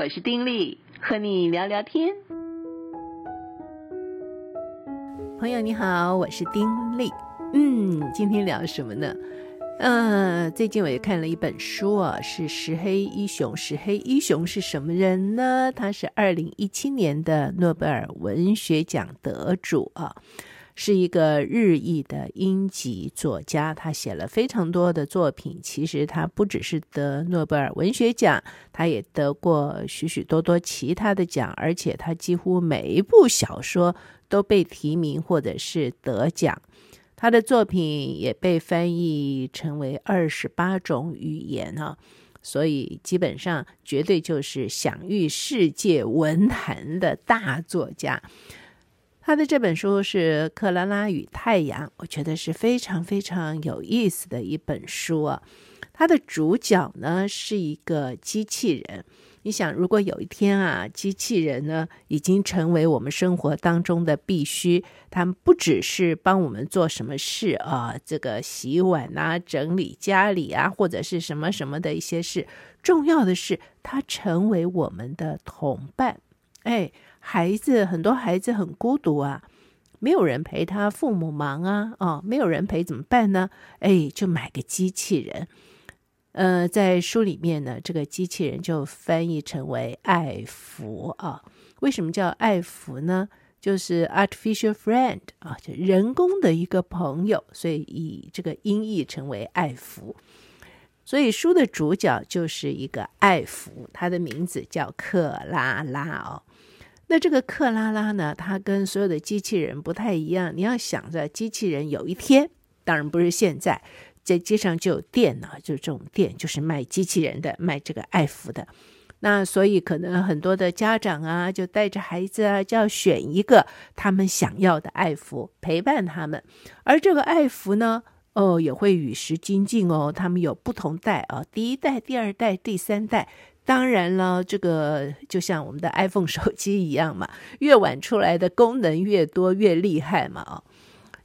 我是丁力，和你聊聊天。朋友你好，我是丁力。嗯，今天聊什么呢？嗯、呃，最近我也看了一本书啊，是石黑一雄。石黑一雄是什么人呢？他是二零一七年的诺贝尔文学奖得主啊。是一个日裔的英籍作家，他写了非常多的作品。其实他不只是得诺贝尔文学奖，他也得过许许多多其他的奖，而且他几乎每一部小说都被提名或者是得奖。他的作品也被翻译成为二十八种语言啊，所以基本上绝对就是享誉世界文坛的大作家。他的这本书是《克拉拉与太阳》，我觉得是非常非常有意思的一本书啊。它的主角呢是一个机器人。你想，如果有一天啊，机器人呢已经成为我们生活当中的必须，他们不只是帮我们做什么事啊，这个洗碗啊、整理家里啊，或者是什么什么的一些事，重要的是它成为我们的同伴。哎。孩子，很多孩子很孤独啊，没有人陪他，父母忙啊，哦，没有人陪怎么办呢？哎，就买个机器人。呃，在书里面呢，这个机器人就翻译成为爱芙啊。为什么叫爱芙呢？就是 artificial friend 啊，就人工的一个朋友，所以以这个音译成为爱芙。所以书的主角就是一个爱芙，他的名字叫克拉拉哦。那这个克拉拉呢，它跟所有的机器人不太一样。你要想着，机器人有一天，当然不是现在，在街上就有店呢，就这种店就是卖机器人的，卖这个爱芙的。那所以可能很多的家长啊，就带着孩子啊，就要选一个他们想要的爱芙陪伴他们。而这个爱芙呢，哦，也会与时俱进哦，他们有不同代啊，第一代、第二代、第三代。当然了，这个就像我们的 iPhone 手机一样嘛，越晚出来的功能越多，越厉害嘛。哦，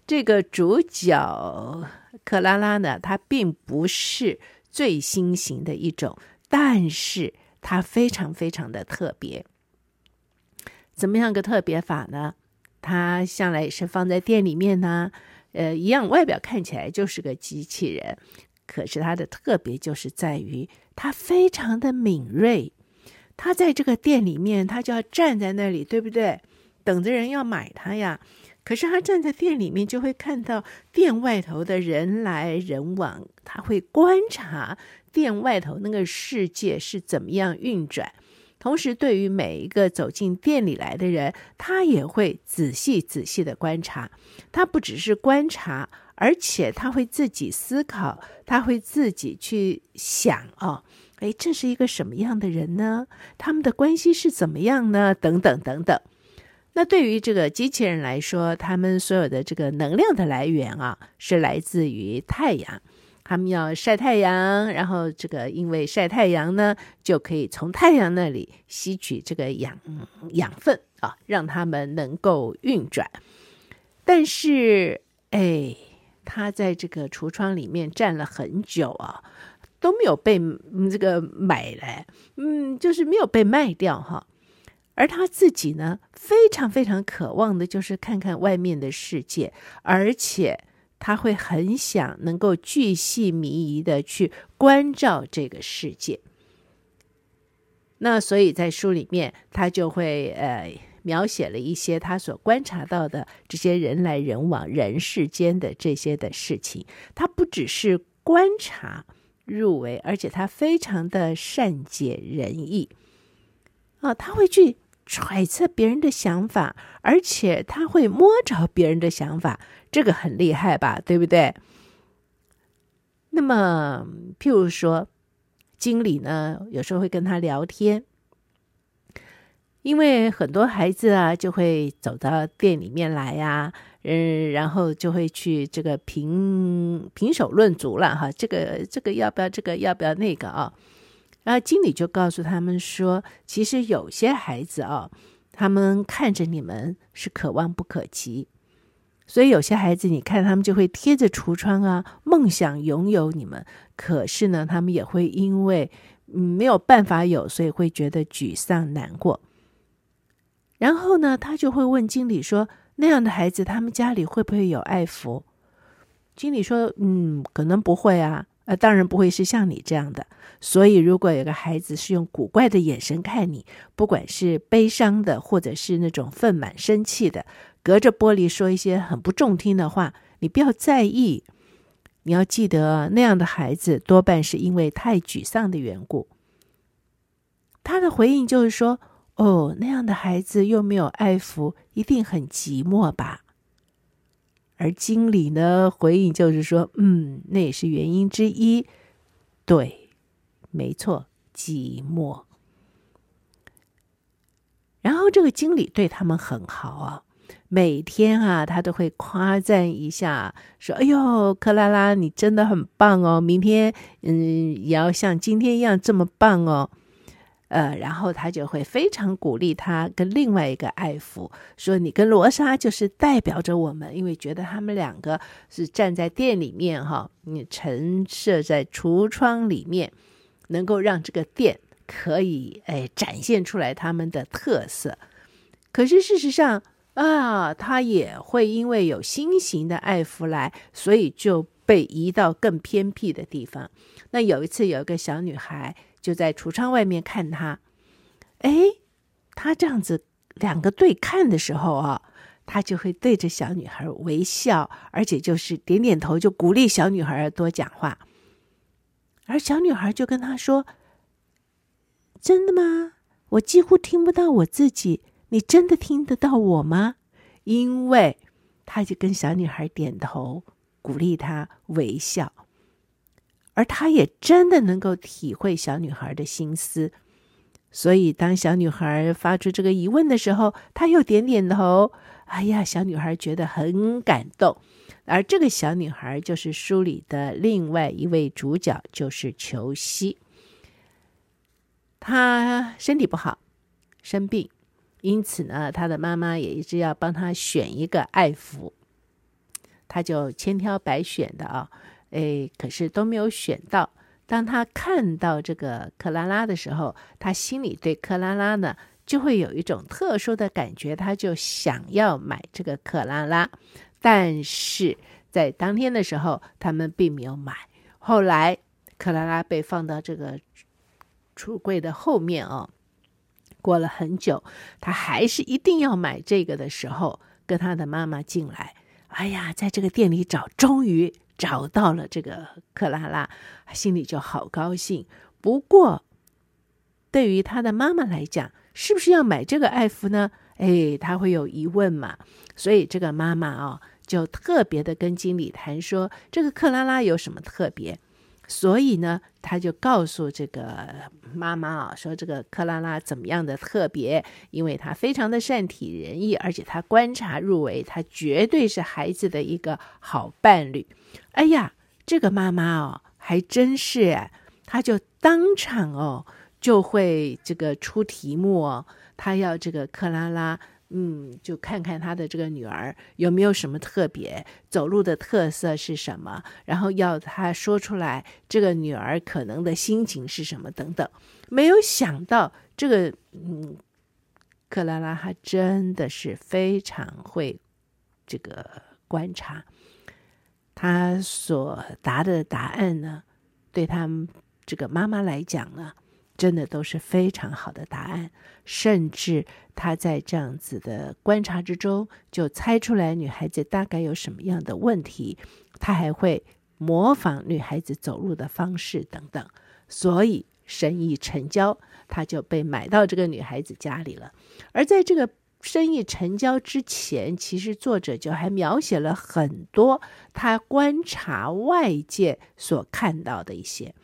这个主角克拉拉呢，它并不是最新型的一种，但是它非常非常的特别。怎么样个特别法呢？它向来也是放在店里面呢，呃，一样外表看起来就是个机器人。可是它的特别就是在于，它非常的敏锐。它在这个店里面，它就要站在那里，对不对？等着人要买它呀。可是它站在店里面，就会看到店外头的人来人往，它会观察店外头那个世界是怎么样运转。同时，对于每一个走进店里来的人，他也会仔细仔细的观察。他不只是观察。而且他会自己思考，他会自己去想哦，哎，这是一个什么样的人呢？他们的关系是怎么样呢？等等等等。那对于这个机器人来说，他们所有的这个能量的来源啊，是来自于太阳。他们要晒太阳，然后这个因为晒太阳呢，就可以从太阳那里吸取这个养养分啊，让他们能够运转。但是，哎。他在这个橱窗里面站了很久啊，都没有被这个买来，嗯，就是没有被卖掉哈。而他自己呢，非常非常渴望的就是看看外面的世界，而且他会很想能够巨细靡遗的去关照这个世界。那所以在书里面，他就会呃。描写了一些他所观察到的这些人来人往、人世间的这些的事情。他不只是观察入微，而且他非常的善解人意啊！他会去揣测别人的想法，而且他会摸着别人的想法，这个很厉害吧？对不对？那么，譬如说，经理呢，有时候会跟他聊天。因为很多孩子啊，就会走到店里面来呀，嗯，然后就会去这个评评手论足了哈，这个这个要不要，这个要不要那个啊？然后经理就告诉他们说，其实有些孩子啊，他们看着你们是可望不可及，所以有些孩子你看他们就会贴着橱窗啊，梦想拥有你们，可是呢，他们也会因为嗯，没有办法有，所以会觉得沮丧难过。然后呢，他就会问经理说：“那样的孩子，他们家里会不会有爱福？”经理说：“嗯，可能不会啊，呃，当然不会是像你这样的。所以，如果有个孩子是用古怪的眼神看你，不管是悲伤的，或者是那种愤满、生气的，隔着玻璃说一些很不中听的话，你不要在意。你要记得，那样的孩子多半是因为太沮丧的缘故。”他的回应就是说：“哦，那样的孩子又没有爱福，一定很寂寞吧？”而经理呢，回应就是说：“嗯，那也是原因之一。对，没错，寂寞。然后这个经理对他们很好啊，每天啊，他都会夸赞一下，说：‘哎呦，克拉拉，你真的很棒哦！明天，嗯，也要像今天一样这么棒哦。’”呃，然后他就会非常鼓励他跟另外一个爱福说：“你跟罗莎就是代表着我们，因为觉得他们两个是站在店里面哈，你陈设在橱窗里面，能够让这个店可以哎展现出来他们的特色。可是事实上啊，他也会因为有新型的爱福来，所以就被移到更偏僻的地方。那有一次，有一个小女孩。”就在橱窗外面看他，哎，他这样子两个对看的时候啊，他就会对着小女孩微笑，而且就是点点头，就鼓励小女孩多讲话。而小女孩就跟他说：“真的吗？我几乎听不到我自己，你真的听得到我吗？”因为他就跟小女孩点头，鼓励她微笑。而他也真的能够体会小女孩的心思，所以当小女孩发出这个疑问的时候，他又点点头。哎呀，小女孩觉得很感动。而这个小女孩就是书里的另外一位主角，就是裘西。她身体不好，生病，因此呢，她的妈妈也一直要帮她选一个爱抚，她就千挑百选的啊。哎，可是都没有选到。当他看到这个克拉拉的时候，他心里对克拉拉呢就会有一种特殊的感觉，他就想要买这个克拉拉。但是在当天的时候，他们并没有买。后来克拉拉被放到这个橱柜的后面哦。过了很久，他还是一定要买这个的时候，跟他的妈妈进来。哎呀，在这个店里找，终于。找到了这个克拉拉，心里就好高兴。不过，对于他的妈妈来讲，是不是要买这个爱福呢？哎，他会有疑问嘛。所以这个妈妈啊、就特别的跟经理谈说，这个克拉拉有什么特别。所以呢，他就告诉这个妈妈啊，说这个克拉拉怎么样的特别，因为她非常的善体人意，而且她观察入微，她绝对是孩子的一个好伴侣。哎呀，这个妈妈哦，还真是哎，他就当场哦就会这个出题目哦，他要这个克拉拉。嗯，就看看他的这个女儿有没有什么特别，走路的特色是什么，然后要他说出来，这个女儿可能的心情是什么等等。没有想到这个，嗯，克拉拉她真的是非常会这个观察，她所答的答案呢，对他这个妈妈来讲呢。真的都是非常好的答案，甚至他在这样子的观察之中，就猜出来女孩子大概有什么样的问题，他还会模仿女孩子走路的方式等等，所以生意成交，他就被买到这个女孩子家里了。而在这个生意成交之前，其实作者就还描写了很多他观察外界所看到的一些。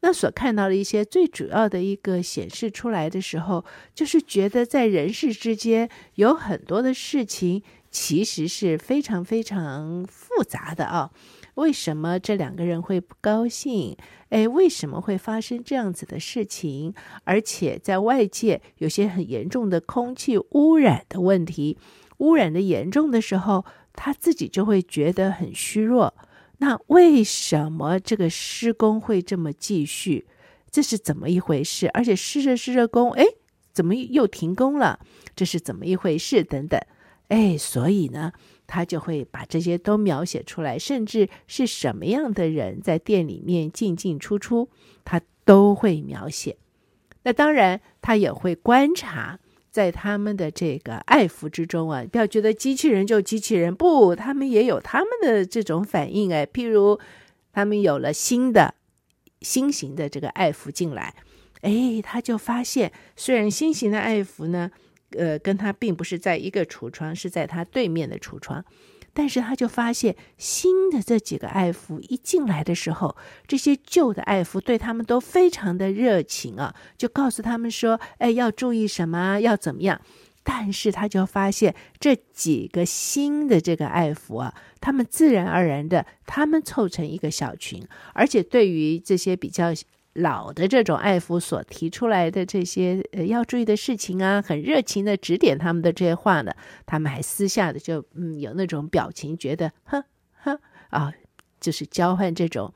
那所看到的一些最主要的一个显示出来的时候，就是觉得在人世之间有很多的事情其实是非常非常复杂的啊。为什么这两个人会不高兴？哎，为什么会发生这样子的事情？而且在外界有些很严重的空气污染的问题，污染的严重的时候，他自己就会觉得很虚弱。那为什么这个施工会这么继续？这是怎么一回事？而且施着施着工，哎，怎么又停工了？这是怎么一回事？等等，哎，所以呢，他就会把这些都描写出来，甚至是什么样的人在店里面进进出出，他都会描写。那当然，他也会观察。在他们的这个爱抚之中啊，不要觉得机器人就机器人，不，他们也有他们的这种反应哎。譬如，他们有了新的新型的这个爱抚进来，哎，他就发现，虽然新型的爱抚呢，呃，跟他并不是在一个橱窗，是在他对面的橱窗。但是他就发现，新的这几个爱抚一进来的时候，这些旧的爱抚对他们都非常的热情啊，就告诉他们说：“哎，要注意什么，要怎么样。”但是他就发现，这几个新的这个爱抚啊，他们自然而然的，他们凑成一个小群，而且对于这些比较。老的这种爱抚所提出来的这些呃要注意的事情啊，很热情的指点他们的这些话呢，他们还私下的就嗯有那种表情，觉得哼哼啊，就是交换这种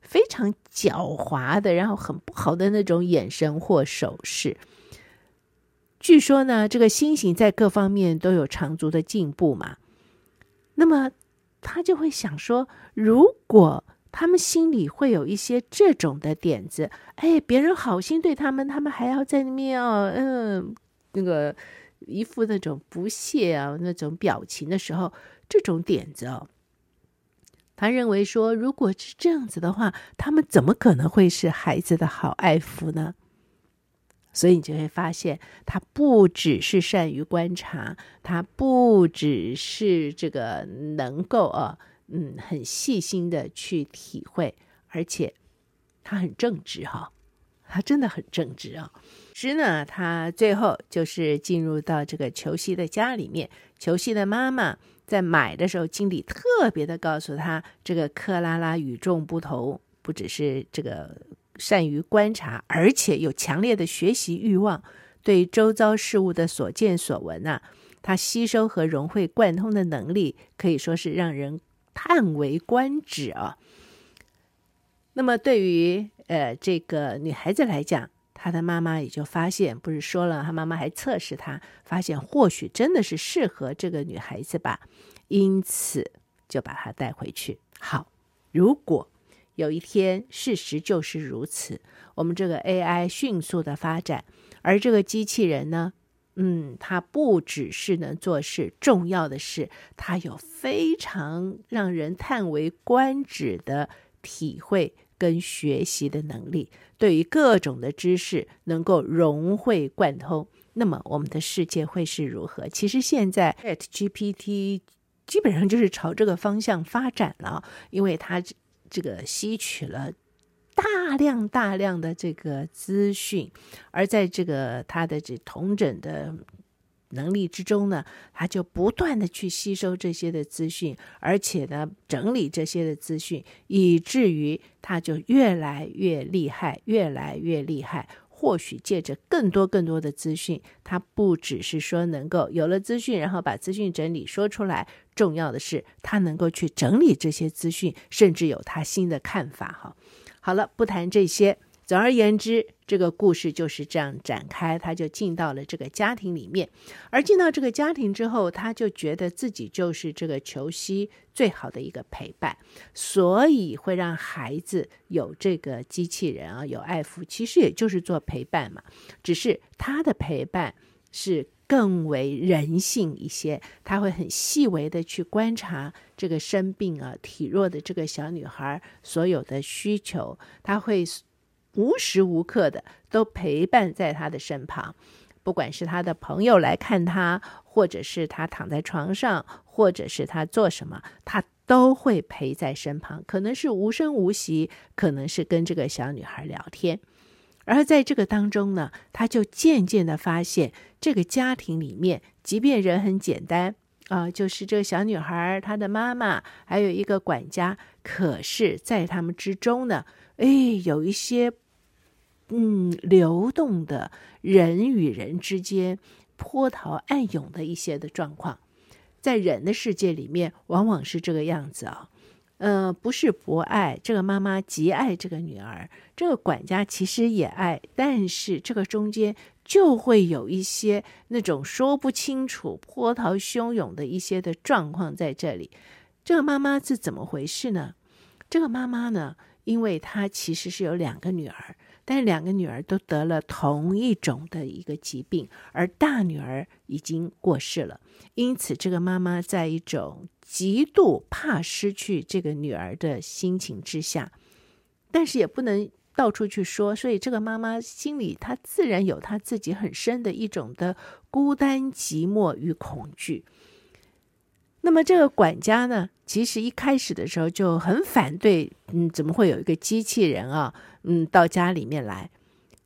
非常狡猾的，然后很不好的那种眼神或手势。据说呢，这个新型在各方面都有长足的进步嘛，那么他就会想说，如果。他们心里会有一些这种的点子，哎，别人好心对他们，他们还要在那边哦，嗯，那个一副那种不屑啊那种表情的时候，这种点子哦，他认为说，如果是这样子的话，他们怎么可能会是孩子的好爱抚呢？所以你就会发现，他不只是善于观察，他不只是这个能够啊。嗯，很细心的去体会，而且他很正直哈，他真的很正直啊。是呢，他最后就是进入到这个球西的家里面，球西的妈妈在买的时候，经理特别的告诉他，这个克拉拉与众不同，不只是这个善于观察，而且有强烈的学习欲望，对周遭事物的所见所闻啊，他吸收和融会贯通的能力可以说是让人。叹为观止啊！那么对于呃这个女孩子来讲，她的妈妈也就发现，不是说了，她妈妈还测试她，发现或许真的是适合这个女孩子吧，因此就把她带回去。好，如果有一天事实就是如此，我们这个 AI 迅速的发展，而这个机器人呢？嗯，他不只是能做事，重要的是他有非常让人叹为观止的体会跟学习的能力，对于各种的知识能够融会贯通。那么我们的世界会是如何？其实现在 ChatGPT 基本上就是朝这个方向发展了，因为它这个吸取了。大量大量的这个资讯，而在这个他的这同诊的能力之中呢，他就不断的去吸收这些的资讯，而且呢，整理这些的资讯，以至于他就越来越厉害，越来越厉害。或许借着更多更多的资讯，他不只是说能够有了资讯，然后把资讯整理说出来，重要的是他能够去整理这些资讯，甚至有他新的看法哈。好了，不谈这些。总而言之，这个故事就是这样展开。他就进到了这个家庭里面，而进到这个家庭之后，他就觉得自己就是这个裘西最好的一个陪伴，所以会让孩子有这个机器人啊，有爱抚，其实也就是做陪伴嘛。只是他的陪伴是更为人性一些，他会很细微的去观察这个生病啊、体弱的这个小女孩所有的需求，他会无时无刻的都陪伴在她的身旁，不管是他的朋友来看他，或者是他躺在床上，或者是他做什么，她都会陪在身旁，可能是无声无息，可能是跟这个小女孩聊天。而在这个当中呢，他就渐渐的发现，这个家庭里面，即便人很简单啊、就是这个小女孩她的妈妈，还有一个管家，可是，在他们之中呢，哎，有一些嗯流动的人与人之间波涛暗涌的一些的状况，在人的世界里面，往往是这个样子啊、呃，不是不爱，这个妈妈极爱这个女儿，这个管家其实也爱，但是这个中间就会有一些那种说不清楚、波涛汹涌的一些的状况在这里。这个妈妈是怎么回事呢？这个妈妈呢，因为她其实是有两个女儿，但两个女儿都得了同一种的一个疾病，而大女儿已经过世了，因此这个妈妈在一种。极度怕失去这个女儿的心情之下，但是也不能到处去说，所以这个妈妈心里她自然有她自己很深的一种的孤单、寂寞与恐惧。那么这个管家呢，其实一开始的时候就很反对，嗯，怎么会有一个机器人啊，嗯，到家里面来？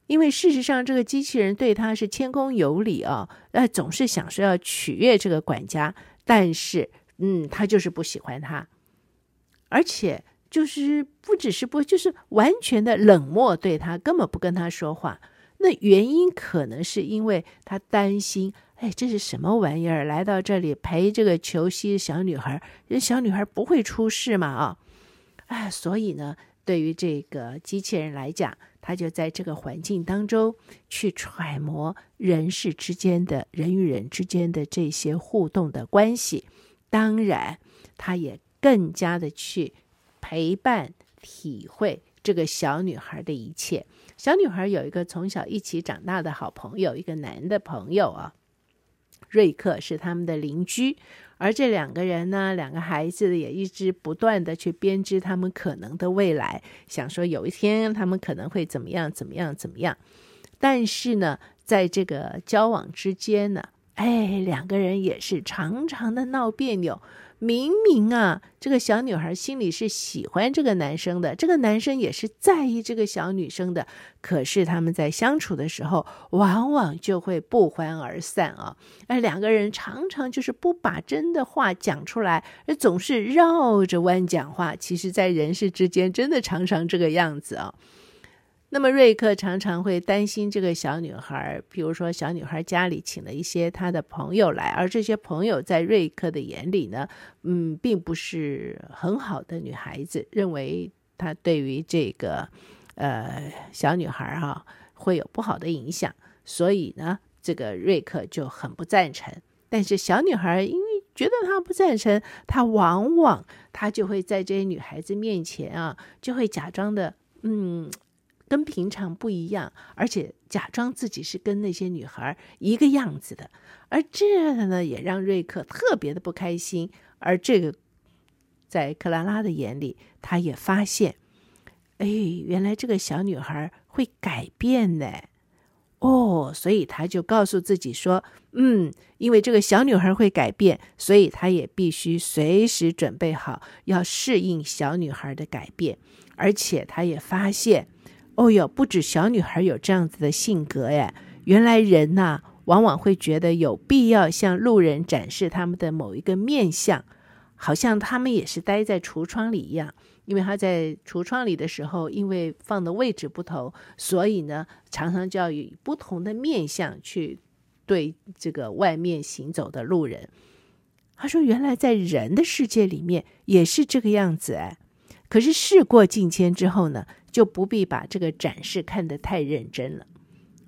因为事实上这个机器人对他是谦恭有礼啊，呃，总是想说要取悦这个管家，但是。嗯，他就是不喜欢他，而且就是不只是不，就是完全的冷漠对他，根本不跟他说话。那原因可能是因为他担心，哎，这是什么玩意儿？来到这里陪这个球西小女孩，这小女孩不会出事嘛？啊，哎，所以呢，对于这个机器人来讲，他就在这个环境当中去揣摩人世之间的人与人之间的这些互动的关系。当然，他也更加的去陪伴、体会这个小女孩的一切。小女孩有一个从小一起长大的好朋友，一个男的朋友啊，瑞克是他们的邻居。而这两个人呢，两个孩子也一直不断的去编织他们可能的未来，想说有一天他们可能会怎么样、怎么样、怎么样。但是呢，在这个交往之间呢。哎，两个人也是常常的闹别扭。明明啊，这个小女孩心里是喜欢这个男生的，这个男生也是在意这个小女生的。可是他们在相处的时候，往往就会不欢而散啊。而两个人常常就是不把真的话讲出来，而总是绕着弯讲话。其实，在人世之间，真的常常这个样子啊。那么瑞克常常会担心这个小女孩，比如说小女孩家里请了一些他的朋友来，而这些朋友在瑞克的眼里呢，嗯，并不是很好的女孩子，认为她对于这个呃小女孩哈、啊、会有不好的影响，所以呢，这个瑞克就很不赞成。但是小女孩因为觉得他不赞成，她往往她就会在这些女孩子面前啊，就会假装的嗯。跟平常不一样，而且假装自己是跟那些女孩一个样子的，而这样呢，也让瑞克特别的不开心。而这个在克拉拉的眼里，他也发现，哎，原来这个小女孩会改变呢。哦，所以他就告诉自己说，嗯，因为这个小女孩会改变，所以他也必须随时准备好要适应小女孩的改变。而且他也发现。哦哟，不止小女孩有这样子的性格哎，原来人呐，往往会觉得有必要向路人展示他们的某一个面相，好像他们也是待在橱窗里一样。因为他在橱窗里的时候，因为放的位置不同，所以呢，常常就要以不同的面相去对这个外面行走的路人。他说：“原来在人的世界里面也是这个样子哎。”可是事过境迁之后呢，就不必把这个展示看得太认真了。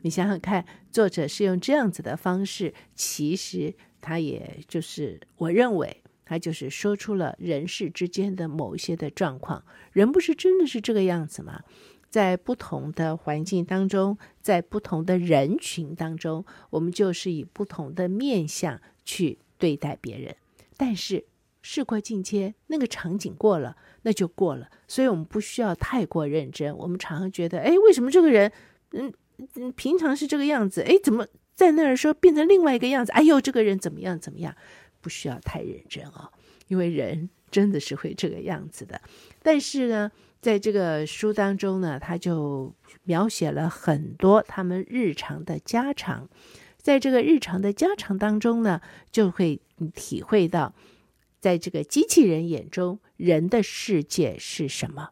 你想想看，作者是用这样子的方式，其实他也就是，我认为他就是说出了人世之间的某一些的状况。人不是真的是这个样子吗？在不同的环境当中，在不同的人群当中，我们就是以不同的面相去对待别人。但是事过境迁，那个场景过了。那就过了，所以我们不需要太过认真。我们常常觉得，哎，为什么这个人，嗯，平常是这个样子，哎，怎么在那儿说变成另外一个样子？哎呦，这个人怎么样怎么样？不需要太认真啊，因为人 真的是会这个样子的。但是呢，在这个书当中呢，他就描写了很多他们日常的家常，在这个日常的家常当中呢，就会体会到。在这个机器人眼中，人的世界是什么？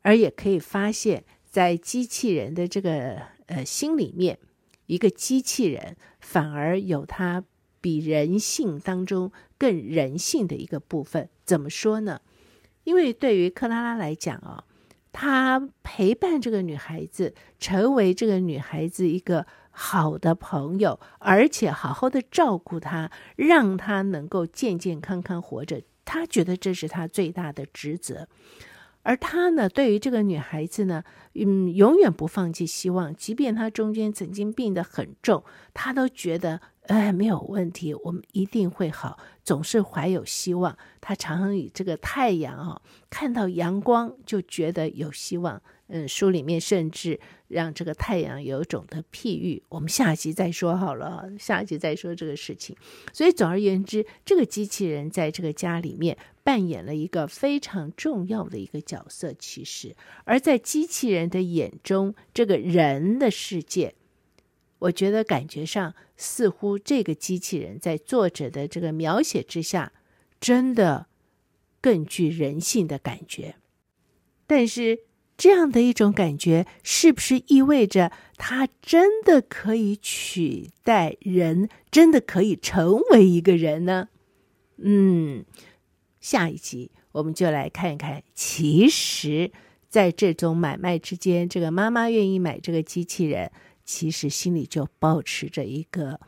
而也可以发现，在机器人的这个呃心里面，一个机器人反而有它比人性当中更人性的一个部分。怎么说呢？因为对于克拉拉来讲啊，他陪伴这个女孩子，成为这个女孩子一个好的朋友，而且好好的照顾她，让她能够健健康康活着。他觉得这是他最大的职责。而他呢，对于这个女孩子呢，嗯，永远不放弃希望，即便她中间曾经病得很重，他都觉得，哎，没有问题，我们一定会好，总是怀有希望。他常常以这个太阳啊，看到阳光就觉得有希望。嗯，书里面甚至让这个太阳有种的譬喻，我们下集再说好了，下集再说这个事情。所以总而言之，这个机器人在这个家里面扮演了一个非常重要的一个角色，其实，而在机器人的眼中，这个人的世界，我觉得感觉上似乎这个机器人在作者的这个描写之下，真的更具人性的感觉，但是。这样的一种感觉，是不是意味着它真的可以取代人，真的可以成为一个人呢？嗯，下一集我们就来看一看，其实在这种买卖之间，这个妈妈愿意买这个机器人，其实心里就保持着一个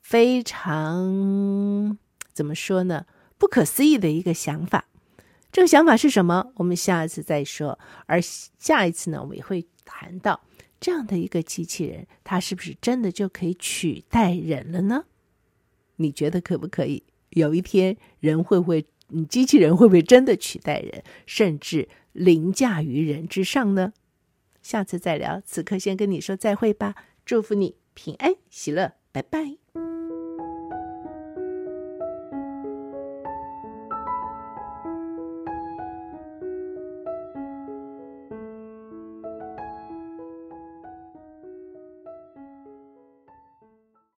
非常，怎么说呢，不可思议的一个想法。这个想法是什么？我们下一次再说。而下一次呢，我们也会谈到这样的一个机器人，它是不是真的就可以取代人了呢？你觉得可不可以？有一天，人会不会，嗯，机器人会不会真的取代人，甚至凌驾于人之上呢？下次再聊。此刻先跟你说再会吧，祝福你平安喜乐，拜拜。